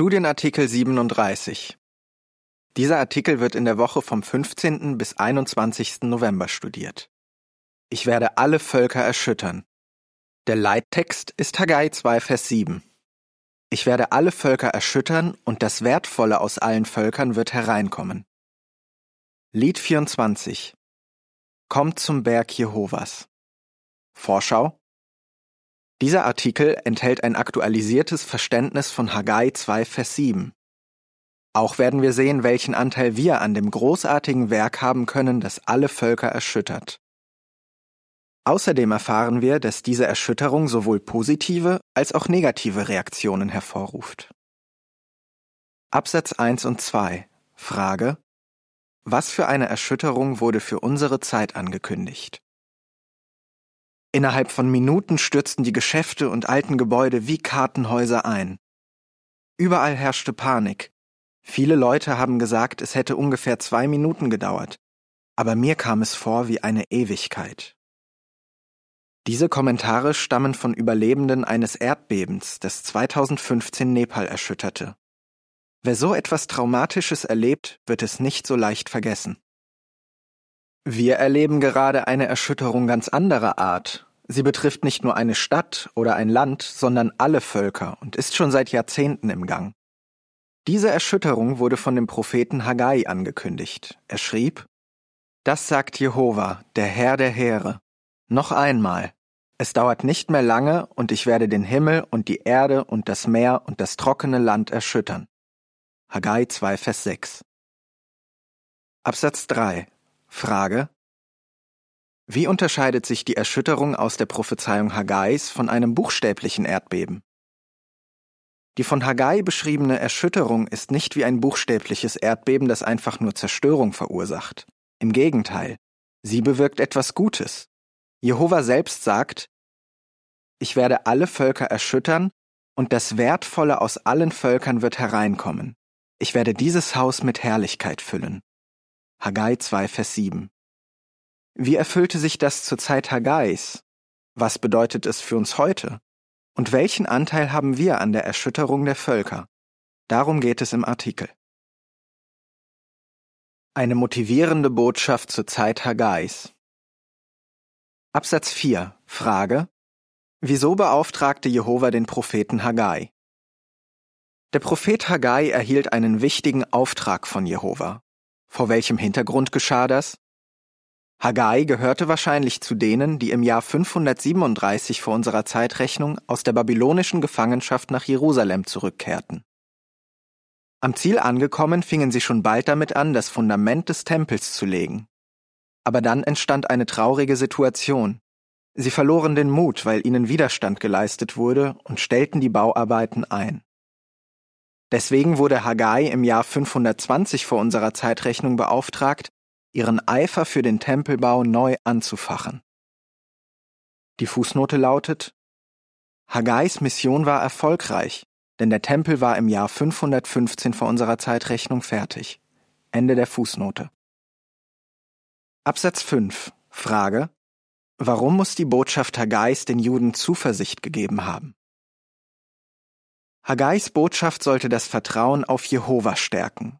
Studienartikel 37. Dieser Artikel wird in der Woche vom 15. bis 21. November studiert. Ich werde alle Völker erschüttern. Der Leittext ist Haggai 2, Vers 7. Ich werde alle Völker erschüttern und das Wertvolle aus allen Völkern wird hereinkommen. Lied 24. Kommt zum Berg Jehovas. Vorschau dieser Artikel enthält ein aktualisiertes Verständnis von Haggai 2, Vers 7. Auch werden wir sehen, welchen Anteil wir an dem großartigen Werk haben können, das alle Völker erschüttert. Außerdem erfahren wir, dass diese Erschütterung sowohl positive als auch negative Reaktionen hervorruft. Absatz 1 und 2 Frage Was für eine Erschütterung wurde für unsere Zeit angekündigt? Innerhalb von Minuten stürzten die Geschäfte und alten Gebäude wie Kartenhäuser ein. Überall herrschte Panik. Viele Leute haben gesagt, es hätte ungefähr zwei Minuten gedauert, aber mir kam es vor wie eine Ewigkeit. Diese Kommentare stammen von Überlebenden eines Erdbebens, das 2015 Nepal erschütterte. Wer so etwas Traumatisches erlebt, wird es nicht so leicht vergessen. Wir erleben gerade eine Erschütterung ganz anderer Art. Sie betrifft nicht nur eine Stadt oder ein Land, sondern alle Völker und ist schon seit Jahrzehnten im Gang. Diese Erschütterung wurde von dem Propheten Haggai angekündigt. Er schrieb, Das sagt Jehova, der Herr der Heere. Noch einmal. Es dauert nicht mehr lange und ich werde den Himmel und die Erde und das Meer und das trockene Land erschüttern. Haggai 2, Vers 6. Absatz 3 Frage Wie unterscheidet sich die Erschütterung aus der Prophezeiung Haggais von einem buchstäblichen Erdbeben? Die von Haggai beschriebene Erschütterung ist nicht wie ein buchstäbliches Erdbeben, das einfach nur Zerstörung verursacht. Im Gegenteil, sie bewirkt etwas Gutes. Jehova selbst sagt, ich werde alle Völker erschüttern und das Wertvolle aus allen Völkern wird hereinkommen. Ich werde dieses Haus mit Herrlichkeit füllen. Haggai 2, Vers 7. Wie erfüllte sich das zur Zeit Haggais? Was bedeutet es für uns heute? Und welchen Anteil haben wir an der Erschütterung der Völker? Darum geht es im Artikel. Eine motivierende Botschaft zur Zeit Haggais. Absatz 4. Frage. Wieso beauftragte Jehova den Propheten Haggai? Der Prophet Haggai erhielt einen wichtigen Auftrag von Jehova. Vor welchem Hintergrund geschah das? Haggai gehörte wahrscheinlich zu denen, die im Jahr 537 vor unserer Zeitrechnung aus der babylonischen Gefangenschaft nach Jerusalem zurückkehrten. Am Ziel angekommen fingen sie schon bald damit an, das Fundament des Tempels zu legen. Aber dann entstand eine traurige Situation. Sie verloren den Mut, weil ihnen Widerstand geleistet wurde und stellten die Bauarbeiten ein. Deswegen wurde Haggai im Jahr 520 vor unserer Zeitrechnung beauftragt, ihren Eifer für den Tempelbau neu anzufachen. Die Fußnote lautet Haggais Mission war erfolgreich, denn der Tempel war im Jahr 515 vor unserer Zeitrechnung fertig. Ende der Fußnote. Absatz 5. Frage. Warum muss die Botschaft Haggais den Juden Zuversicht gegeben haben? Haggais Botschaft sollte das Vertrauen auf Jehova stärken.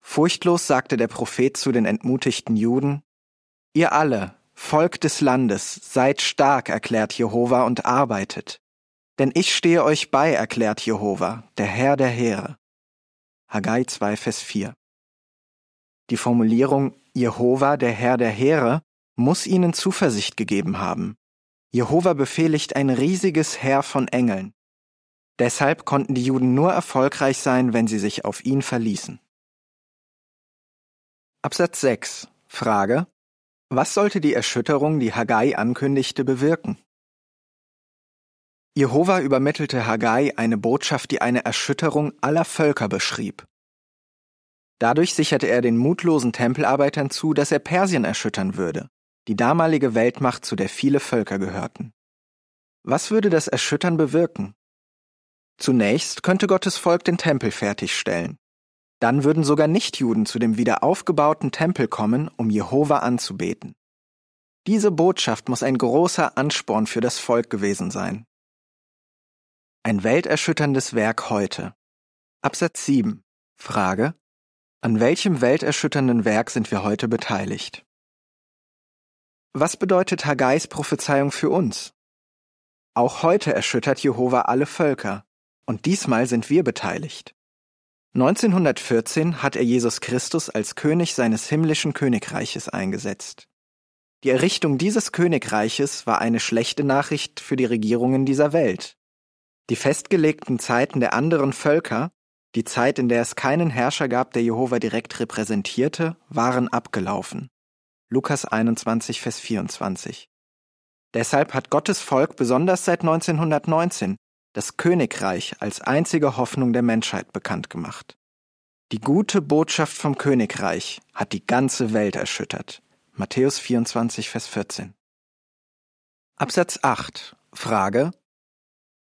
Furchtlos sagte der Prophet zu den entmutigten Juden, Ihr alle, Volk des Landes, seid stark, erklärt Jehova, und arbeitet. Denn ich stehe euch bei, erklärt Jehova, der Herr der Heere. Haggai 2, Vers 4. Die Formulierung Jehova, der Herr der Heere, muss ihnen Zuversicht gegeben haben. Jehova befehligt ein riesiges Heer von Engeln. Deshalb konnten die Juden nur erfolgreich sein, wenn sie sich auf ihn verließen. Absatz 6. Frage. Was sollte die Erschütterung, die Haggai ankündigte, bewirken? Jehova übermittelte Haggai eine Botschaft, die eine Erschütterung aller Völker beschrieb. Dadurch sicherte er den mutlosen Tempelarbeitern zu, dass er Persien erschüttern würde, die damalige Weltmacht, zu der viele Völker gehörten. Was würde das Erschüttern bewirken? Zunächst könnte Gottes Volk den Tempel fertigstellen. Dann würden sogar Nichtjuden zu dem wieder aufgebauten Tempel kommen, um Jehova anzubeten. Diese Botschaft muss ein großer Ansporn für das Volk gewesen sein. Ein welterschütterndes Werk heute. Absatz 7. Frage. An welchem welterschütternden Werk sind wir heute beteiligt? Was bedeutet Haggais Prophezeiung für uns? Auch heute erschüttert Jehova alle Völker, und diesmal sind wir beteiligt. 1914 hat er Jesus Christus als König seines himmlischen Königreiches eingesetzt. Die Errichtung dieses Königreiches war eine schlechte Nachricht für die Regierungen dieser Welt. Die festgelegten Zeiten der anderen Völker, die Zeit, in der es keinen Herrscher gab, der Jehova direkt repräsentierte, waren abgelaufen. Lukas 21, Vers 24. Deshalb hat Gottes Volk besonders seit 1919 das Königreich als einzige Hoffnung der Menschheit bekannt gemacht. Die gute Botschaft vom Königreich hat die ganze Welt erschüttert. Matthäus 24, Vers 14. Absatz 8. Frage.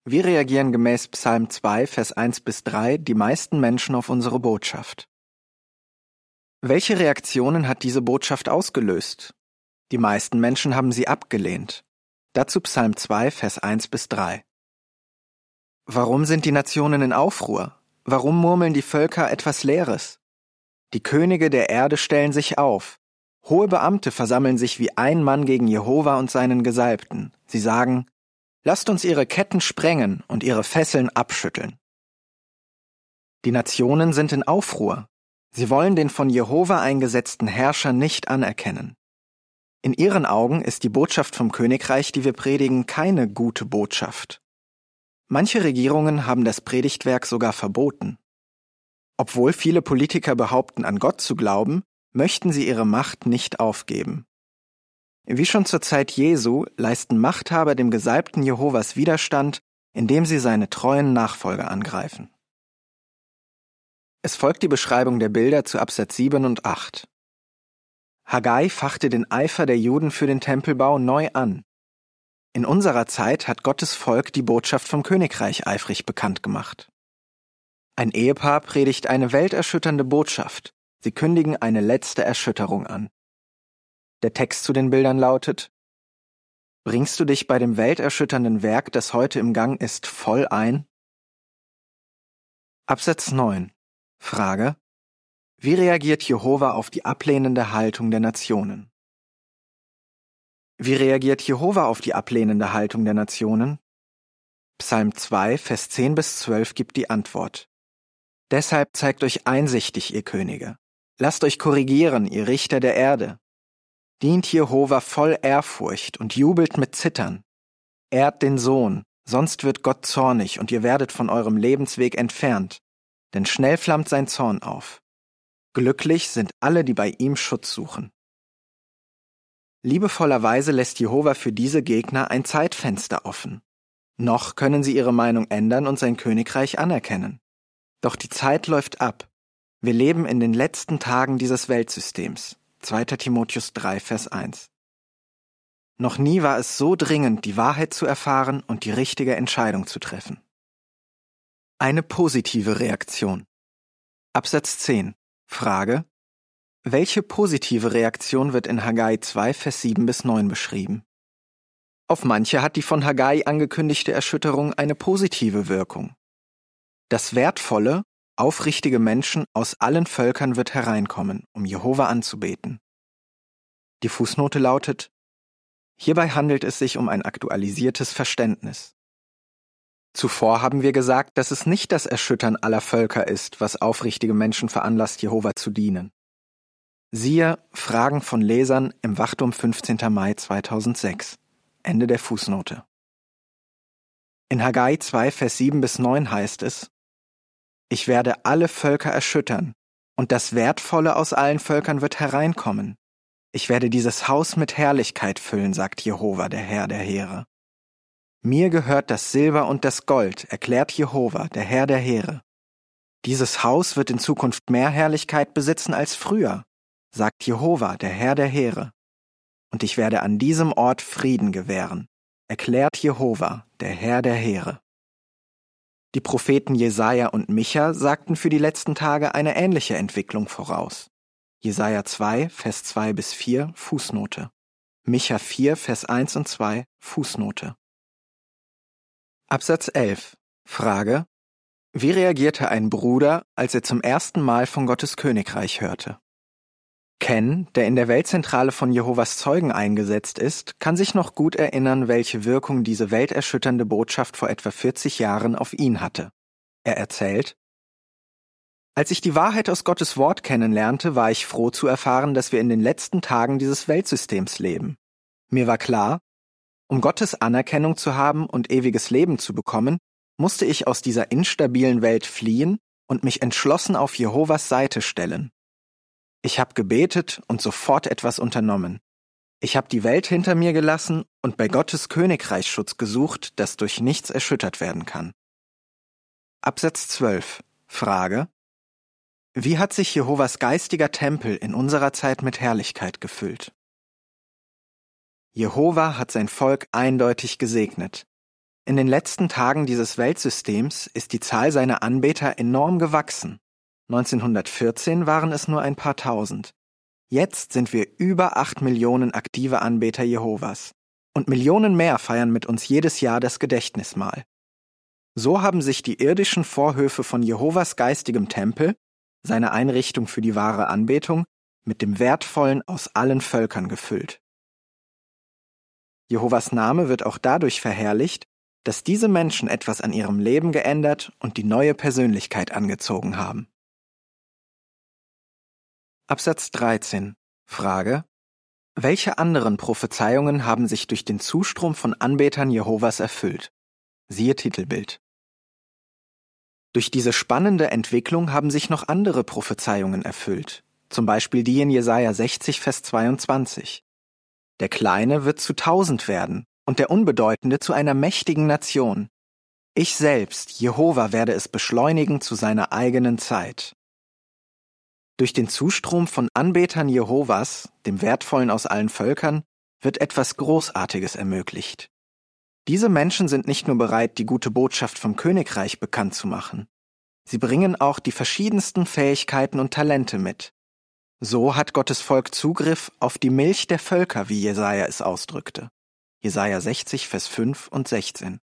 Wie reagieren gemäß Psalm 2, Vers 1 bis 3 die meisten Menschen auf unsere Botschaft? Welche Reaktionen hat diese Botschaft ausgelöst? Die meisten Menschen haben sie abgelehnt. Dazu Psalm 2, Vers 1 bis 3. Warum sind die Nationen in Aufruhr? Warum murmeln die Völker etwas Leeres? Die Könige der Erde stellen sich auf. Hohe Beamte versammeln sich wie ein Mann gegen Jehova und seinen Gesalbten. Sie sagen, lasst uns ihre Ketten sprengen und ihre Fesseln abschütteln. Die Nationen sind in Aufruhr. Sie wollen den von Jehova eingesetzten Herrscher nicht anerkennen. In ihren Augen ist die Botschaft vom Königreich, die wir predigen, keine gute Botschaft. Manche Regierungen haben das Predigtwerk sogar verboten. Obwohl viele Politiker behaupten, an Gott zu glauben, möchten sie ihre Macht nicht aufgeben. Wie schon zur Zeit Jesu leisten Machthaber dem Gesalbten Jehovas Widerstand, indem sie seine treuen Nachfolger angreifen. Es folgt die Beschreibung der Bilder zu Absatz 7 und 8. Haggai fachte den Eifer der Juden für den Tempelbau neu an. In unserer Zeit hat Gottes Volk die Botschaft vom Königreich eifrig bekannt gemacht. Ein Ehepaar predigt eine welterschütternde Botschaft. Sie kündigen eine letzte Erschütterung an. Der Text zu den Bildern lautet Bringst du dich bei dem welterschütternden Werk, das heute im Gang ist, voll ein? Absatz 9 Frage. Wie reagiert Jehova auf die ablehnende Haltung der Nationen? Wie reagiert Jehova auf die ablehnende Haltung der Nationen? Psalm 2, Vers 10 bis 12 gibt die Antwort. Deshalb zeigt euch einsichtig, ihr Könige. Lasst euch korrigieren, ihr Richter der Erde. Dient Jehova voll Ehrfurcht und jubelt mit Zittern. Ehrt den Sohn, sonst wird Gott zornig und ihr werdet von eurem Lebensweg entfernt denn schnell flammt sein Zorn auf. Glücklich sind alle, die bei ihm Schutz suchen. Liebevollerweise lässt Jehova für diese Gegner ein Zeitfenster offen. Noch können sie ihre Meinung ändern und sein Königreich anerkennen. Doch die Zeit läuft ab. Wir leben in den letzten Tagen dieses Weltsystems. 2. Timotheus 3, Vers 1. Noch nie war es so dringend, die Wahrheit zu erfahren und die richtige Entscheidung zu treffen. Eine positive Reaktion. Absatz 10. Frage. Welche positive Reaktion wird in Haggai 2, Vers 7 bis 9 beschrieben? Auf manche hat die von Haggai angekündigte Erschütterung eine positive Wirkung. Das wertvolle, aufrichtige Menschen aus allen Völkern wird hereinkommen, um Jehova anzubeten. Die Fußnote lautet, Hierbei handelt es sich um ein aktualisiertes Verständnis. Zuvor haben wir gesagt, dass es nicht das Erschüttern aller Völker ist, was aufrichtige Menschen veranlasst, Jehova zu dienen. Siehe Fragen von Lesern im Wachtum 15. Mai 2006. Ende der Fußnote. In Haggai 2, Vers 7 bis 9 heißt es, Ich werde alle Völker erschüttern, und das Wertvolle aus allen Völkern wird hereinkommen. Ich werde dieses Haus mit Herrlichkeit füllen, sagt Jehova, der Herr der Heere. Mir gehört das Silber und das Gold, erklärt Jehova, der Herr der Heere. Dieses Haus wird in Zukunft mehr Herrlichkeit besitzen als früher, sagt Jehova, der Herr der Heere. Und ich werde an diesem Ort Frieden gewähren, erklärt Jehova, der Herr der Heere. Die Propheten Jesaja und Micha sagten für die letzten Tage eine ähnliche Entwicklung voraus. Jesaja 2, Vers 2 bis 4, Fußnote. Micha 4, Vers 1 und 2, Fußnote. Absatz 11. Frage. Wie reagierte ein Bruder, als er zum ersten Mal von Gottes Königreich hörte? Ken, der in der Weltzentrale von Jehovas Zeugen eingesetzt ist, kann sich noch gut erinnern, welche Wirkung diese welterschütternde Botschaft vor etwa 40 Jahren auf ihn hatte. Er erzählt, als ich die Wahrheit aus Gottes Wort kennenlernte, war ich froh zu erfahren, dass wir in den letzten Tagen dieses Weltsystems leben. Mir war klar, um Gottes Anerkennung zu haben und ewiges Leben zu bekommen, musste ich aus dieser instabilen Welt fliehen und mich entschlossen auf Jehovas Seite stellen. Ich habe gebetet und sofort etwas unternommen. Ich habe die Welt hinter mir gelassen und bei Gottes Königreichsschutz gesucht, das durch nichts erschüttert werden kann. Absatz 12. Frage. Wie hat sich Jehovas geistiger Tempel in unserer Zeit mit Herrlichkeit gefüllt? Jehova hat sein Volk eindeutig gesegnet. In den letzten Tagen dieses Weltsystems ist die Zahl seiner Anbeter enorm gewachsen. 1914 waren es nur ein paar tausend. Jetzt sind wir über acht Millionen aktive Anbeter Jehovas. Und Millionen mehr feiern mit uns jedes Jahr das Gedächtnismahl. So haben sich die irdischen Vorhöfe von Jehovas geistigem Tempel, seine Einrichtung für die wahre Anbetung, mit dem Wertvollen aus allen Völkern gefüllt. Jehovas Name wird auch dadurch verherrlicht, dass diese Menschen etwas an ihrem Leben geändert und die neue Persönlichkeit angezogen haben. Absatz 13. Frage. Welche anderen Prophezeiungen haben sich durch den Zustrom von Anbetern Jehovas erfüllt? Siehe Titelbild. Durch diese spannende Entwicklung haben sich noch andere Prophezeiungen erfüllt, zum Beispiel die in Jesaja 60, Vers 22. Der Kleine wird zu tausend werden und der Unbedeutende zu einer mächtigen Nation. Ich selbst, Jehova, werde es beschleunigen zu seiner eigenen Zeit. Durch den Zustrom von Anbetern Jehovas, dem Wertvollen aus allen Völkern, wird etwas Großartiges ermöglicht. Diese Menschen sind nicht nur bereit, die gute Botschaft vom Königreich bekannt zu machen. Sie bringen auch die verschiedensten Fähigkeiten und Talente mit. So hat Gottes Volk Zugriff auf die Milch der Völker, wie Jesaja es ausdrückte. Jesaja 60, Vers 5 und 16.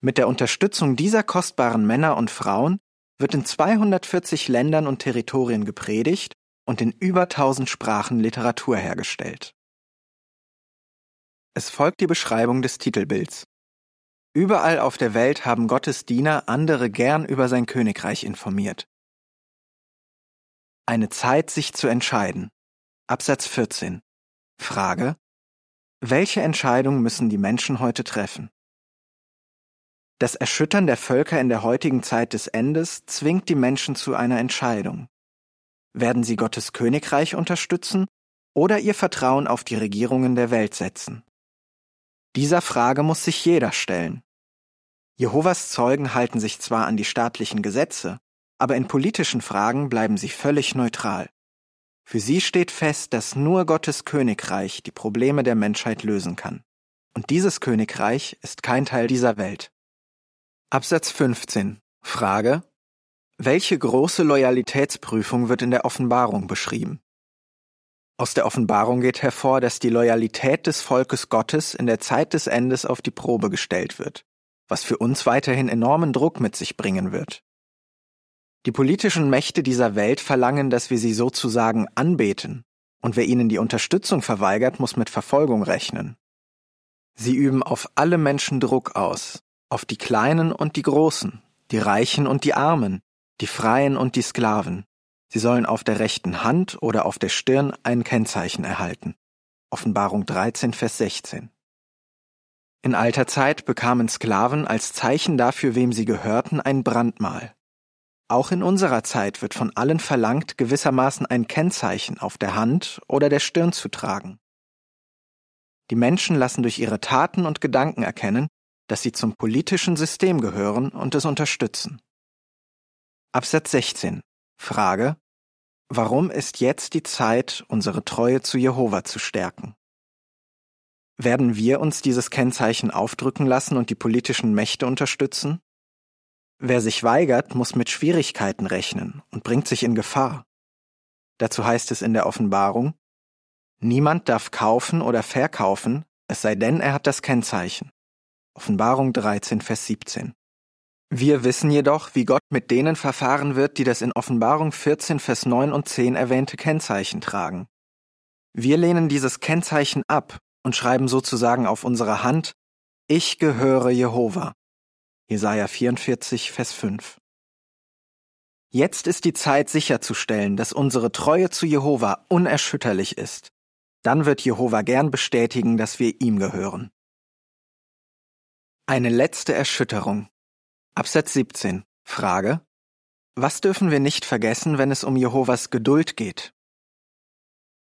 Mit der Unterstützung dieser kostbaren Männer und Frauen wird in 240 Ländern und Territorien gepredigt und in über 1000 Sprachen Literatur hergestellt. Es folgt die Beschreibung des Titelbilds. Überall auf der Welt haben Gottes Diener andere gern über sein Königreich informiert. Eine Zeit, sich zu entscheiden. Absatz 14. Frage. Welche Entscheidung müssen die Menschen heute treffen? Das Erschüttern der Völker in der heutigen Zeit des Endes zwingt die Menschen zu einer Entscheidung. Werden sie Gottes Königreich unterstützen oder ihr Vertrauen auf die Regierungen der Welt setzen? Dieser Frage muss sich jeder stellen. Jehovas Zeugen halten sich zwar an die staatlichen Gesetze, aber in politischen Fragen bleiben sie völlig neutral. Für sie steht fest, dass nur Gottes Königreich die Probleme der Menschheit lösen kann. Und dieses Königreich ist kein Teil dieser Welt. Absatz 15. Frage. Welche große Loyalitätsprüfung wird in der Offenbarung beschrieben? Aus der Offenbarung geht hervor, dass die Loyalität des Volkes Gottes in der Zeit des Endes auf die Probe gestellt wird, was für uns weiterhin enormen Druck mit sich bringen wird. Die politischen Mächte dieser Welt verlangen, dass wir sie sozusagen anbeten, und wer ihnen die Unterstützung verweigert, muss mit Verfolgung rechnen. Sie üben auf alle Menschen Druck aus, auf die Kleinen und die Großen, die Reichen und die Armen, die Freien und die Sklaven. Sie sollen auf der rechten Hand oder auf der Stirn ein Kennzeichen erhalten. Offenbarung 13, Vers 16. In alter Zeit bekamen Sklaven als Zeichen dafür, wem sie gehörten, ein Brandmal. Auch in unserer Zeit wird von allen verlangt, gewissermaßen ein Kennzeichen auf der Hand oder der Stirn zu tragen. Die Menschen lassen durch ihre Taten und Gedanken erkennen, dass sie zum politischen System gehören und es unterstützen. Absatz 16. Frage. Warum ist jetzt die Zeit, unsere Treue zu Jehova zu stärken? Werden wir uns dieses Kennzeichen aufdrücken lassen und die politischen Mächte unterstützen? Wer sich weigert, muss mit Schwierigkeiten rechnen und bringt sich in Gefahr. Dazu heißt es in der Offenbarung, Niemand darf kaufen oder verkaufen, es sei denn, er hat das Kennzeichen. Offenbarung 13, Vers 17. Wir wissen jedoch, wie Gott mit denen verfahren wird, die das in Offenbarung 14, Vers 9 und 10 erwähnte Kennzeichen tragen. Wir lehnen dieses Kennzeichen ab und schreiben sozusagen auf unsere Hand, ich gehöre Jehova. Jesaja 44, Vers 5. Jetzt ist die Zeit sicherzustellen, dass unsere Treue zu Jehova unerschütterlich ist. Dann wird Jehova gern bestätigen, dass wir ihm gehören. Eine letzte Erschütterung. Absatz 17. Frage. Was dürfen wir nicht vergessen, wenn es um Jehovas Geduld geht?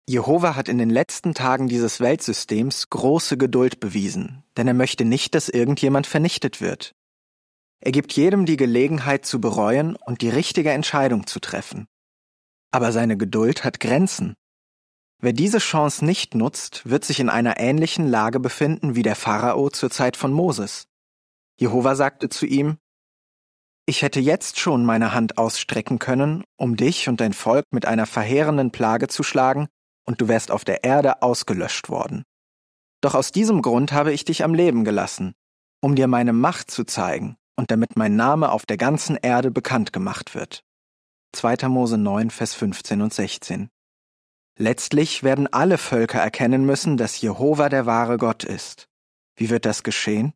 Jehova hat in den letzten Tagen dieses Weltsystems große Geduld bewiesen, denn er möchte nicht, dass irgendjemand vernichtet wird. Er gibt jedem die Gelegenheit zu bereuen und die richtige Entscheidung zu treffen. Aber seine Geduld hat Grenzen. Wer diese Chance nicht nutzt, wird sich in einer ähnlichen Lage befinden wie der Pharao zur Zeit von Moses. Jehova sagte zu ihm, ich hätte jetzt schon meine Hand ausstrecken können, um dich und dein Volk mit einer verheerenden Plage zu schlagen, und du wärst auf der Erde ausgelöscht worden. Doch aus diesem Grund habe ich dich am Leben gelassen, um dir meine Macht zu zeigen und damit mein Name auf der ganzen Erde bekannt gemacht wird. 2. Mose 9, Vers 15 und 16. Letztlich werden alle Völker erkennen müssen, dass Jehova der wahre Gott ist. Wie wird das geschehen?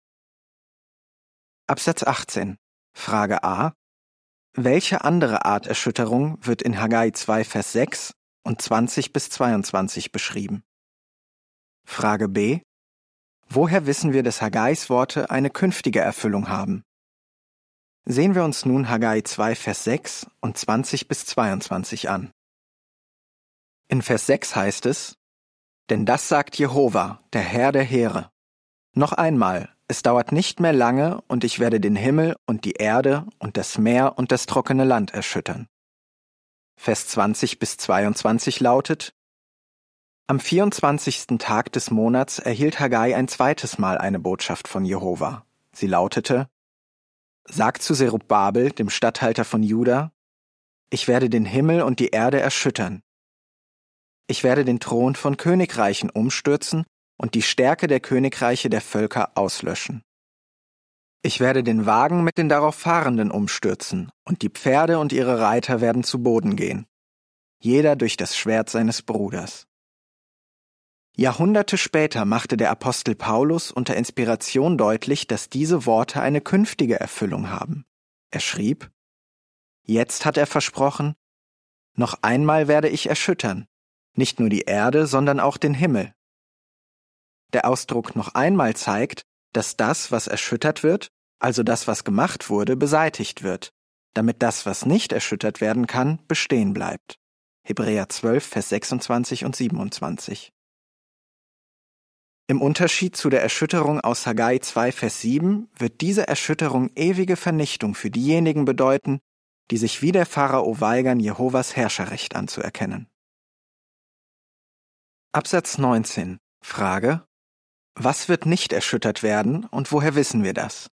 Absatz 18. Frage A. Welche andere Art Erschütterung wird in Haggai 2, Vers 6 und 20 bis 22 beschrieben? Frage B. Woher wissen wir, dass Haggais Worte eine künftige Erfüllung haben? Sehen wir uns nun Haggai 2, Vers 6 und 20 bis 22 an. In Vers 6 heißt es, Denn das sagt Jehova, der Herr der Heere. Noch einmal, es dauert nicht mehr lange, und ich werde den Himmel und die Erde und das Meer und das trockene Land erschüttern. Vers 20 bis 22 lautet, Am 24. Tag des Monats erhielt Haggai ein zweites Mal eine Botschaft von Jehova. Sie lautete, Sag zu Zerubabel, dem Statthalter von Juda, ich werde den Himmel und die Erde erschüttern. Ich werde den Thron von Königreichen umstürzen und die Stärke der Königreiche der Völker auslöschen. Ich werde den Wagen mit den darauf Fahrenden umstürzen, und die Pferde und ihre Reiter werden zu Boden gehen, jeder durch das Schwert seines Bruders. Jahrhunderte später machte der Apostel Paulus unter Inspiration deutlich, dass diese Worte eine künftige Erfüllung haben. Er schrieb, Jetzt hat er versprochen, noch einmal werde ich erschüttern, nicht nur die Erde, sondern auch den Himmel. Der Ausdruck noch einmal zeigt, dass das, was erschüttert wird, also das, was gemacht wurde, beseitigt wird, damit das, was nicht erschüttert werden kann, bestehen bleibt. Hebräer 12, Vers 26 und 27. Im Unterschied zu der Erschütterung aus Haggai 2, Vers 7 wird diese Erschütterung ewige Vernichtung für diejenigen bedeuten, die sich wie der Pharao weigern, Jehovas Herrscherrecht anzuerkennen. Absatz 19. Frage. Was wird nicht erschüttert werden und woher wissen wir das?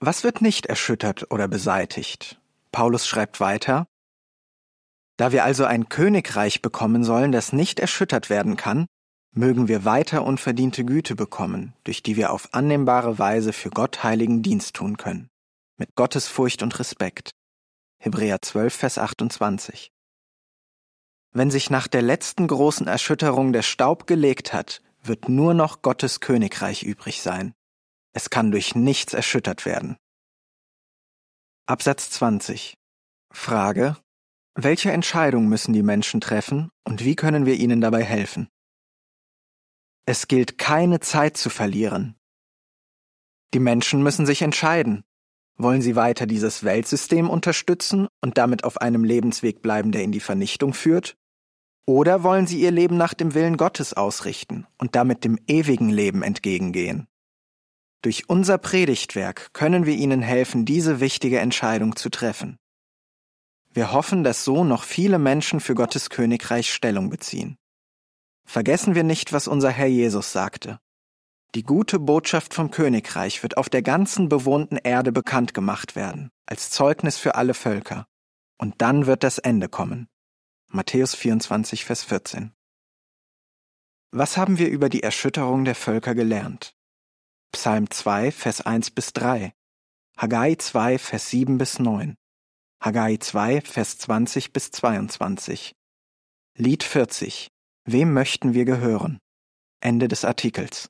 Was wird nicht erschüttert oder beseitigt? Paulus schreibt weiter, Da wir also ein Königreich bekommen sollen, das nicht erschüttert werden kann, mögen wir weiter unverdiente Güte bekommen, durch die wir auf annehmbare Weise für Gott heiligen Dienst tun können, mit Gottesfurcht und Respekt. Hebräer 12, Vers 28. Wenn sich nach der letzten großen Erschütterung der Staub gelegt hat, wird nur noch Gottes Königreich übrig sein. Es kann durch nichts erschüttert werden. Absatz 20. Frage. Welche Entscheidung müssen die Menschen treffen und wie können wir ihnen dabei helfen? Es gilt keine Zeit zu verlieren. Die Menschen müssen sich entscheiden. Wollen sie weiter dieses Weltsystem unterstützen und damit auf einem Lebensweg bleiben, der in die Vernichtung führt? Oder wollen sie ihr Leben nach dem Willen Gottes ausrichten und damit dem ewigen Leben entgegengehen? Durch unser Predigtwerk können wir ihnen helfen, diese wichtige Entscheidung zu treffen. Wir hoffen, dass so noch viele Menschen für Gottes Königreich Stellung beziehen. Vergessen wir nicht, was unser Herr Jesus sagte. Die gute Botschaft vom Königreich wird auf der ganzen bewohnten Erde bekannt gemacht werden, als Zeugnis für alle Völker. Und dann wird das Ende kommen. Matthäus 24, Vers 14. Was haben wir über die Erschütterung der Völker gelernt? Psalm 2, Vers 1 bis 3. Haggai 2, Vers 7 bis 9. Haggai 2, Vers 20 bis 22. Lied 40. Wem möchten wir gehören? Ende des Artikels.